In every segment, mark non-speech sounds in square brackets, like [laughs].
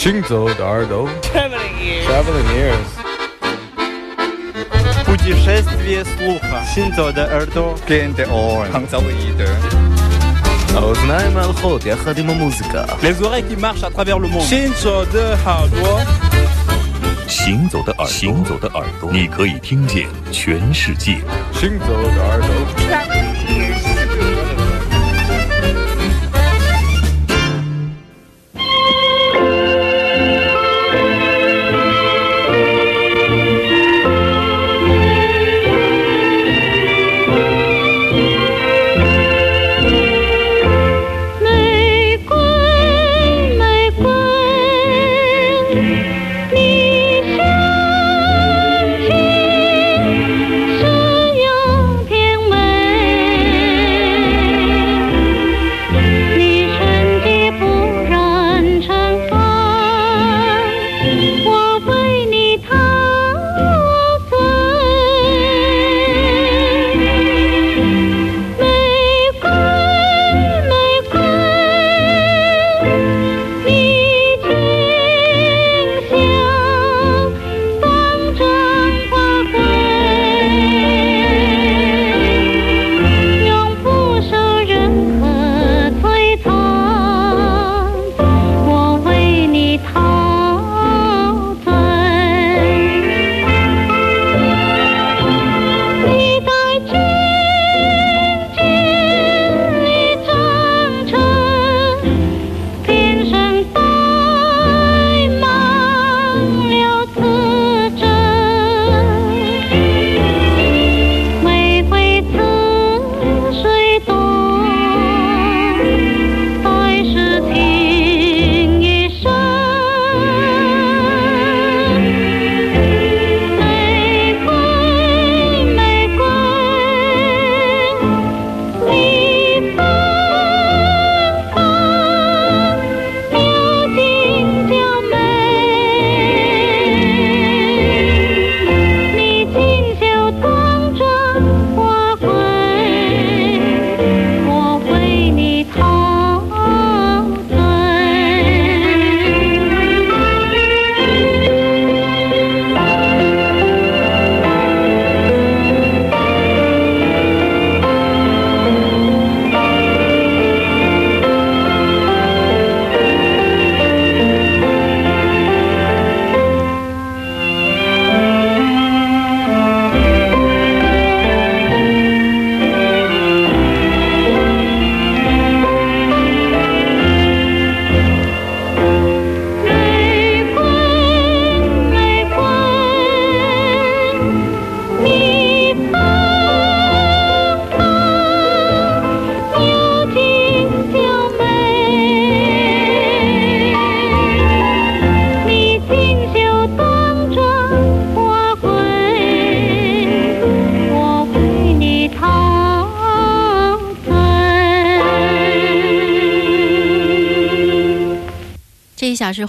行走的耳朵 Traveling ears. Traveling ears Путешествие слуха. Синзо де Эрдо. Кенте Орен האוזניים מהלכות יחד עם המוזיקה. Les oreilles qui marchent à travers le monde. 行走的耳朵，行走的耳朵，行走的耳朵，你可以听见全世界。行走的耳朵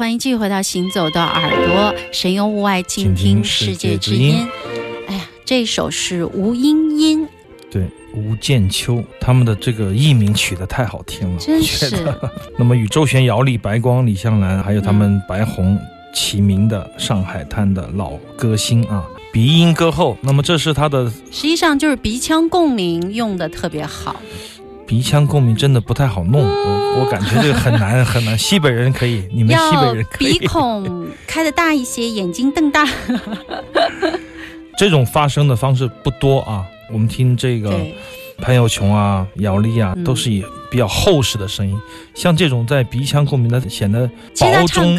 欢迎继续回到《行走的耳朵》，神游物外，静听世界之音。哎呀，这首是吴英音，对，吴建秋他们的这个艺名取得太好听了，真是。那么与周璇、姚丽、白光、李香兰，还有他们白红齐名的上海滩的老歌星啊，鼻音歌后。那么这是他的实际上就是鼻腔共鸣用的特别好。鼻腔共鸣，真的不太好弄，我我感觉这个很难很难。西北人可以，你们西北人可以鼻。孔开的大一些，眼睛瞪大。[laughs] 这种发声的方式不多啊。我们听这个对，潘耀琼啊、姚丽啊，嗯都是以比较厚实的声音。像这种在鼻腔共鸣的，显得薄中，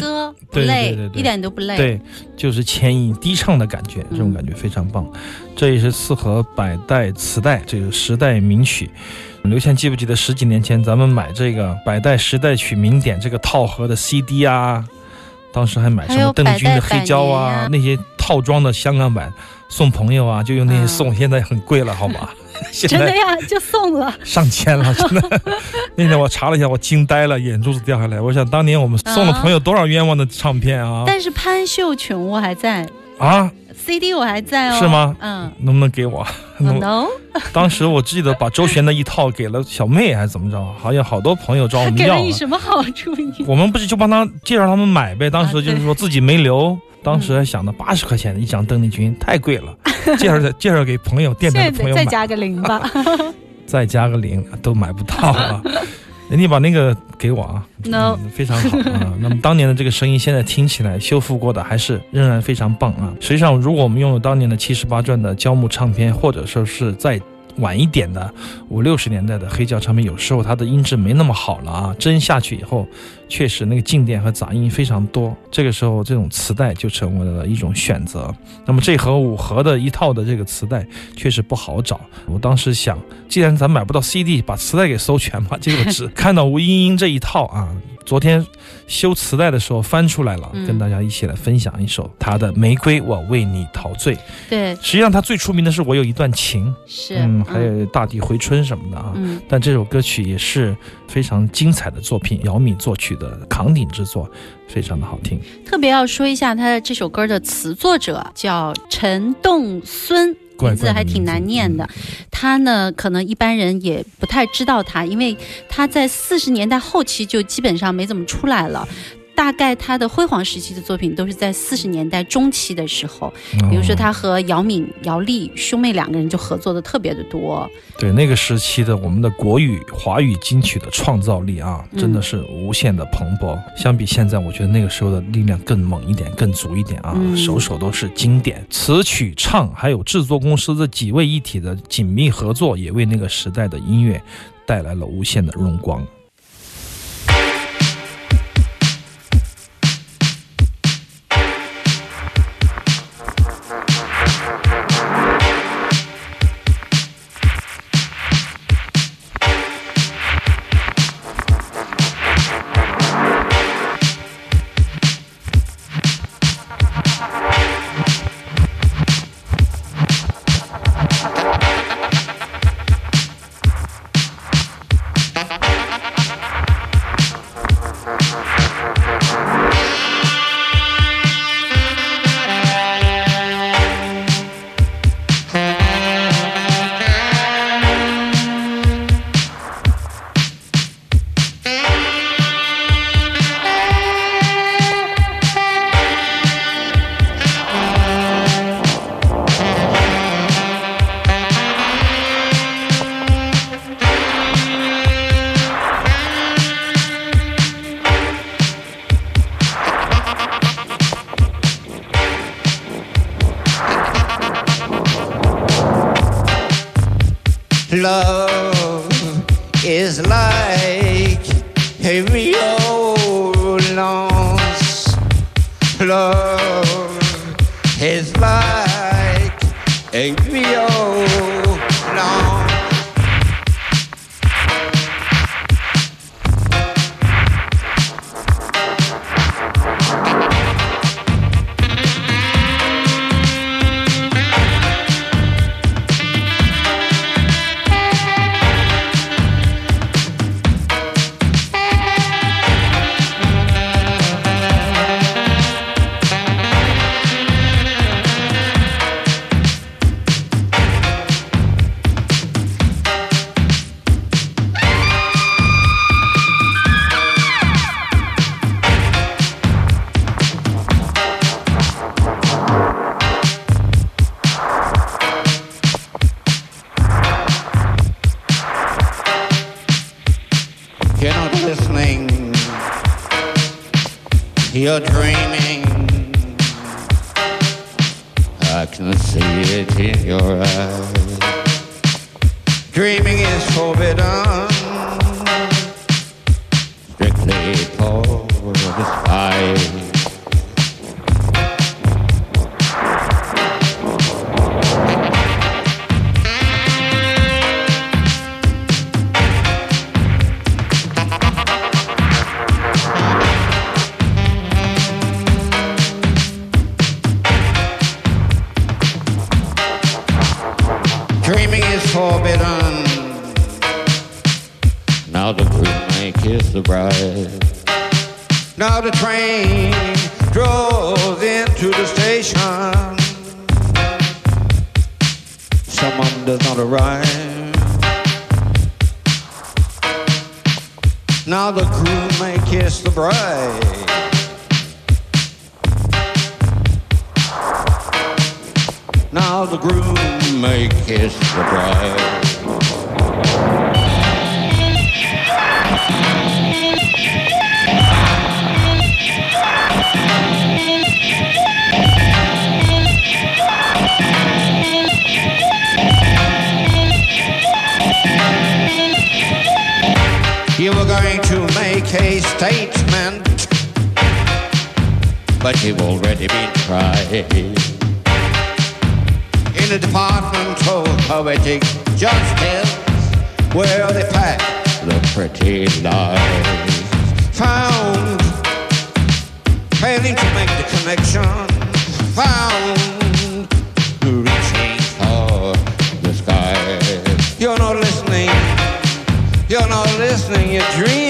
对对，对对一点都不累。对，就是浅吟低唱的感觉，这种感觉非常棒。这也是四合百代磁带这个时代名曲。刘谦记不记得十几年前咱们买这个百代时代曲名典这个套盒的 CD 啊？当时还买什么邓军的百代百黑胶啊那些套装的香港版送朋友啊，就用那些嗯送，现在很贵了，好吧？真的呀，就送了。[laughs] 上千了，真的。[laughs] 那天我查了一下，我惊呆了，眼珠子掉下来。我想当年我们送了朋友多少冤枉的唱片啊！但是潘秀琼我还在，啊，CD 我还在哦。是吗嗯。能不能给我？Oh, [laughs] no，当时我记得把周璇的一套给了小妹，还是怎么着？好像好多朋友找我们要了给了你。什么好处？我们不是就帮他介绍他们买呗？当时啊就是说自己没留，当时还想着八十块钱的一张邓丽君太贵了，介绍介绍给朋友，电台现的朋友再加个零吧。[laughs] 再加个零都买不到了。你把那个给我啊 [laughs] No 嗯非常好啊。那么当年的这个声音，现在听起来修复过的还是仍然非常棒啊。实际上，如果我们拥有当年的七十八转的胶木唱片，或者说是再晚一点的五六十年代的黑胶唱片，有时候它的音质没那么好了啊，真下去以后，确实那个静电和杂音非常多。这个时候，这种磁带就成为了一种选择。那么这盒五盒的一套的这个磁带确实不好找。我当时想，既然咱买不到 CD，把磁带给搜全吧。[laughs] 结果只看到吴英英这一套啊。昨天修磁带的时候翻出来了，嗯跟大家一起来分享一首她的《玫瑰我为你陶醉》。对，实际上，她最出名的是《我有一段情》，是。嗯，还有《大地回春》什么的啊。嗯，但这首歌曲也是非常精彩的作品，姚敏作曲的扛鼎之作，非常的好听。特别要说一下，他的这首歌的词作者叫陈栋孙。名字还挺难念的，他呢，可能一般人也不太知道他，因为他在四十年代后期就基本上没怎么出来了。大概他的辉煌时期的作品都是在四十年代中期的时候，比如说哦他和姚敏、姚丽兄妹两个人就合作的特别的多。对那个时期的我们的国语华语金曲的创造力啊，嗯真的是无限的蓬勃。相比现在，我觉得那个时候的力量更猛一点，更足一点啊，嗯首首都是经典。词曲唱还有制作公司这几位一体的紧密合作，也为那个时代的音乐带来了无限的荣光。You're dreaming. I can see it in your eyes. Dreaming is forbidden. Strictly for the spy. Train drove into the station. Someone does not arrive. Now the crew may kiss the bride. Now the groom may kiss the bride. A statement, but you've already been tried. In a department of poetic justice, where they pack the pretty lies, found failing to make the connection, found reaching for the sky. You're not listening. You're not listening, you're dreaming.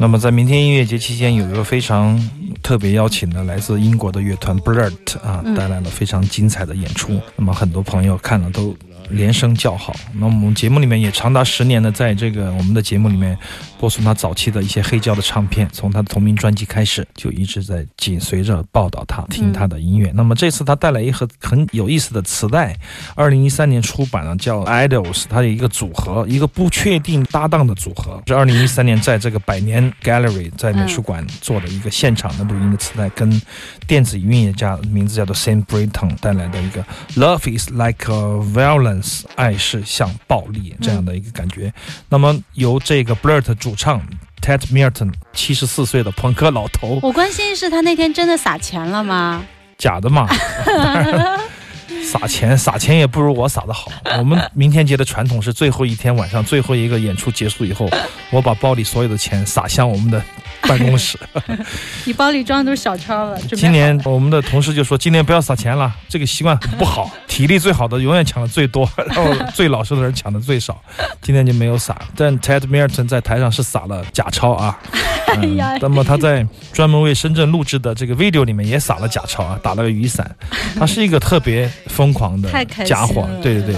那么在明天音乐节期间，有一个非常特别邀请的来自英国的乐团 Blurt 啊，带来了非常精彩的演出。那么很多朋友看了都连声叫好。那我们节目里面也长达十年的在这个我们的节目里面播送他早期的一些黑胶的唱片，从他的同名专辑开始就一直在紧随着报道他，听他的音乐。那么这次他带来一盒很有意思的磁带，二零一三年出版了，叫 Idols，它有一个组合，一个不确定搭档的组合，是二零一三年在这个百年 Gallery 在美术馆做的一个现场的录音的磁带，跟电子音乐家名字叫做 Sam Britton 带来的一个 Love is like a 爱是像暴力这样的一个感觉。那么由这个 Blurt 主唱 Ted Milton 七十四岁的朋克老头，我关心是他那天真的撒钱了吗？假的嘛。[laughs] 撒钱，撒钱也不如我撒的好。我们明天节的传统是最后一天晚上，最后一个演出结束以后，我把包里所有的钱撒向我们的 [laughs] 办公室。[laughs] 你包里装的都是小钞了。今年我们的同事就说，今年不要撒钱了，这个习惯很不好。[laughs] 体力最好的永远抢的最多，然后最老实的人抢的最少。今天就没有撒，但 Ted Milton 在台上是撒了假钞啊。嗯呀那么他在专门为深圳录制的这个 video 里面也撒了假钞啊，打了个雨伞。他是一个特别疯狂的家伙，对对对。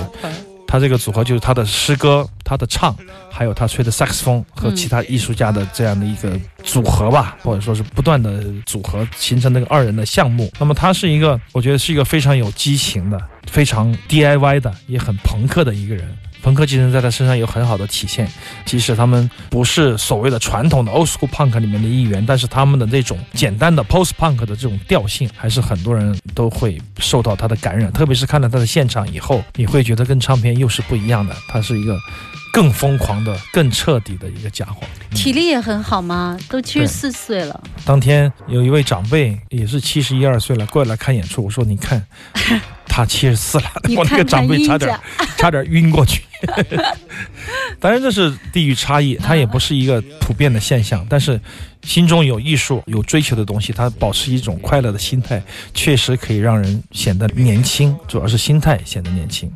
他这个组合就是他的诗歌、他的唱，还有他吹的萨克斯风和其他艺术家的这样的一个组合吧，或者说是不断的组合形成那个二人的项目。那么他是一个，我觉得是一个非常有激情的、非常 DIY 的，也很朋克的一个人。朋克精神在他身上有很好的体现，即使他们不是所谓的传统的 old school punk 里面的一员，但是他们的那种简单的 post punk 的这种调性，还是很多人都会受到他的感染。特别是看了他的现场以后，你会觉得跟唱片又是不一样的，他是一个更疯狂的、更彻底的一个家伙。体力也很好吗？都七对十四岁了，当天有一位长辈，也是七十一二岁了，过来看演出。我说：“你看，他七十四了。” [laughs] 我那个长辈差点，[laughs] 差点晕过去。[laughs] 当然这是地域差异，它也不是一个普遍的现象。但是心中有艺术、有追求的东西，它保持一种快乐的心态，确实可以让人显得年轻，主要是心态显得年轻。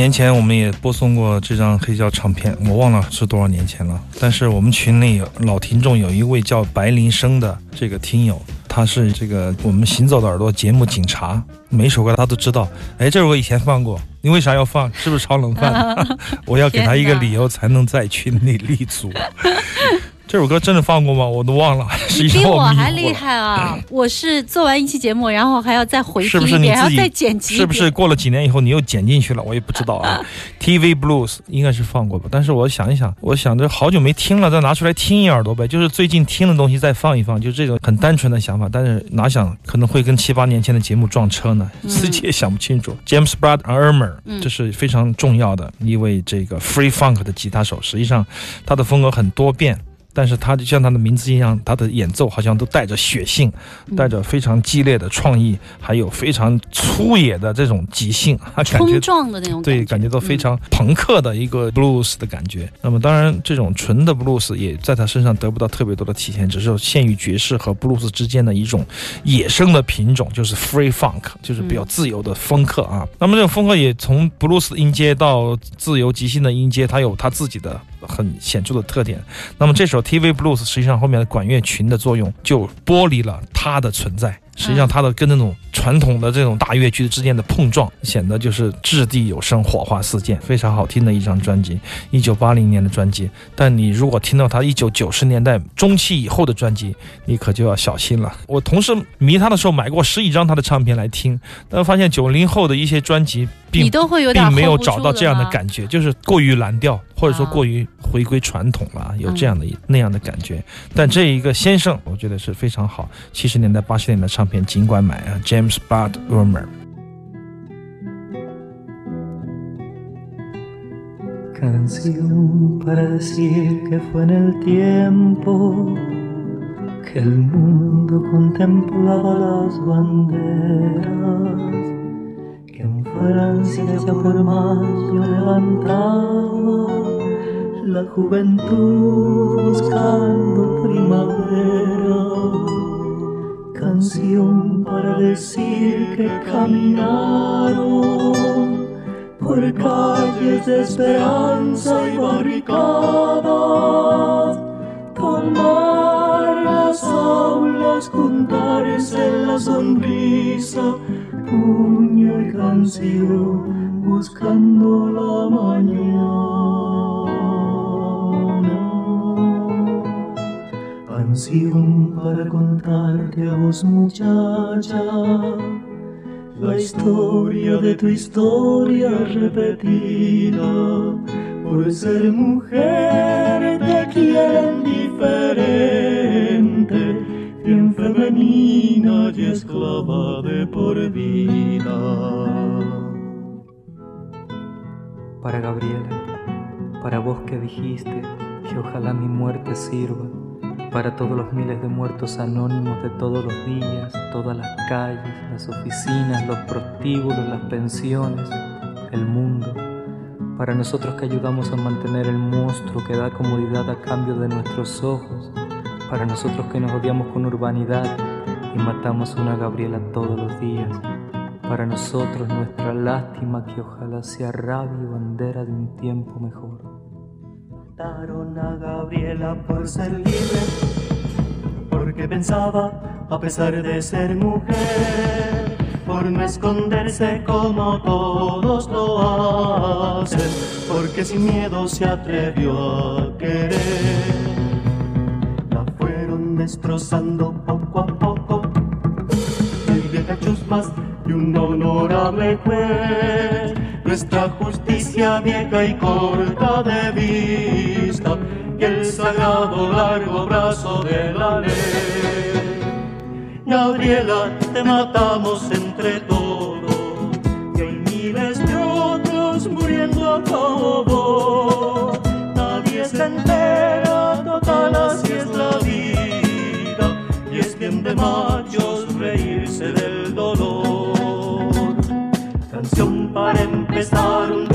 年前我们也播送过这张黑胶唱片，我忘了是多少年前了。但是我们群里有老听众有一位叫白林生的这个听友，他是这个我们行走的耳朵节目警察，每首歌他都知道。哎，这首歌以前放过，你为啥要放？是不是炒冷饭？[laughs] 我要给他一个理由，才能在群里立足。这首歌真的放过吗？我都忘了。[laughs] 你比我还厉害啊！[laughs] 我是做完一期节目，然后还要再回是听一遍，然后不是你自己再剪辑。是不是过了几年以后你又剪进去了？我也不知道啊。[laughs] TV Blues 应该是放过吧，但是我想一想，我想着好久没听了，再拿出来听一耳朵呗，就是最近听的东西再放一放，就这种很单纯的想法。但是哪想可能会跟七八年前的节目撞车呢？自己也想不清楚。James Brad Ermer，嗯这是非常重要的一位这个 Free Funk 的吉他手，实际上他的风格很多变。但是他就像他的名字一样，他的演奏好像都带着血性，带着非常激烈的创意，还有非常粗野的这种即兴，啊，[laughs] 感觉冲撞的那种对，觉，感觉到非常朋克的一个 blues 的感觉。那么当然，这种纯的 blues 也在他身上得不到特别多的体现，只是限于爵士和 blues 之间的一种野生的品种，就是 free funk，就是比较自由的风格啊。那么这种风格也从 blues 的音阶到自由即兴的音阶，它有它自己的很显著的特点。那么这首 TV Blues 实际上后面的管乐群的作用就剥离了它的存在。实际上，它的跟那种传统的这种大乐曲之间的碰撞，显得就是掷地有声，火花四溅，非常好听的一张专辑。一九八零年的专辑，但你如果听到他一九九十年代中期以后的专辑，你可就要小心了。我同时迷他的时候买过十几张他的唱片来听，但发现九零后的一些专辑并你都会有点并没有找到这样的感觉，就是过于蓝调，或者说啊过于回归传统了，有嗯这样的一那样的感觉。但这一个先生，我觉得是非常好。七十年代、八十年代唱片尽管买啊，James Bud Urmer。 Canción para decir que fue en el tiempo que el mundo contemplaba las banderas, que en Francia por mayo levantaba la juventud buscando primavera. Canción para decir que caminaron por calles de esperanza y barricadas, tomar las aulas, juntarse en la sonrisa, puño y canción, buscando la mañana. Canción para contarte a vos muchacha la historia de tu historia repetida. Por ser mujer te quieren diferente, bien femenina y esclava de por vida. Para Gabriela, para vos que dijiste que ojalá mi muerte sirva para todos los miles de muertos anónimos de todos los días, todas las calles, las oficinas, los prostíbulos, las pensiones, el mundo, para nosotros que ayudamos a mantener el monstruo que da comodidad a cambio de nuestros ojos, para nosotros que nos odiamos con urbanidad y matamos a una Gabriela todos los días, para nosotros nuestra lástima que ojalá sea rabia y bandera de un tiempo mejor. Mataron a Gabriela por ser libre, porque pensaba, a pesar de ser mujer, por no esconderse como todos lo hacen, porque sin miedo se atrevió a querer. La fueron destrozando poco a poco, mil de chusmas y un honorable juez. Nuestra justicia vieja y corta de vista y el sagrado largo brazo de la ley. Gabriela, te matamos entre todos y hay miles de otros muriendo a cabo. Nadie se entera, total así es la vida y es bien de machos reírse del dolor para empezar un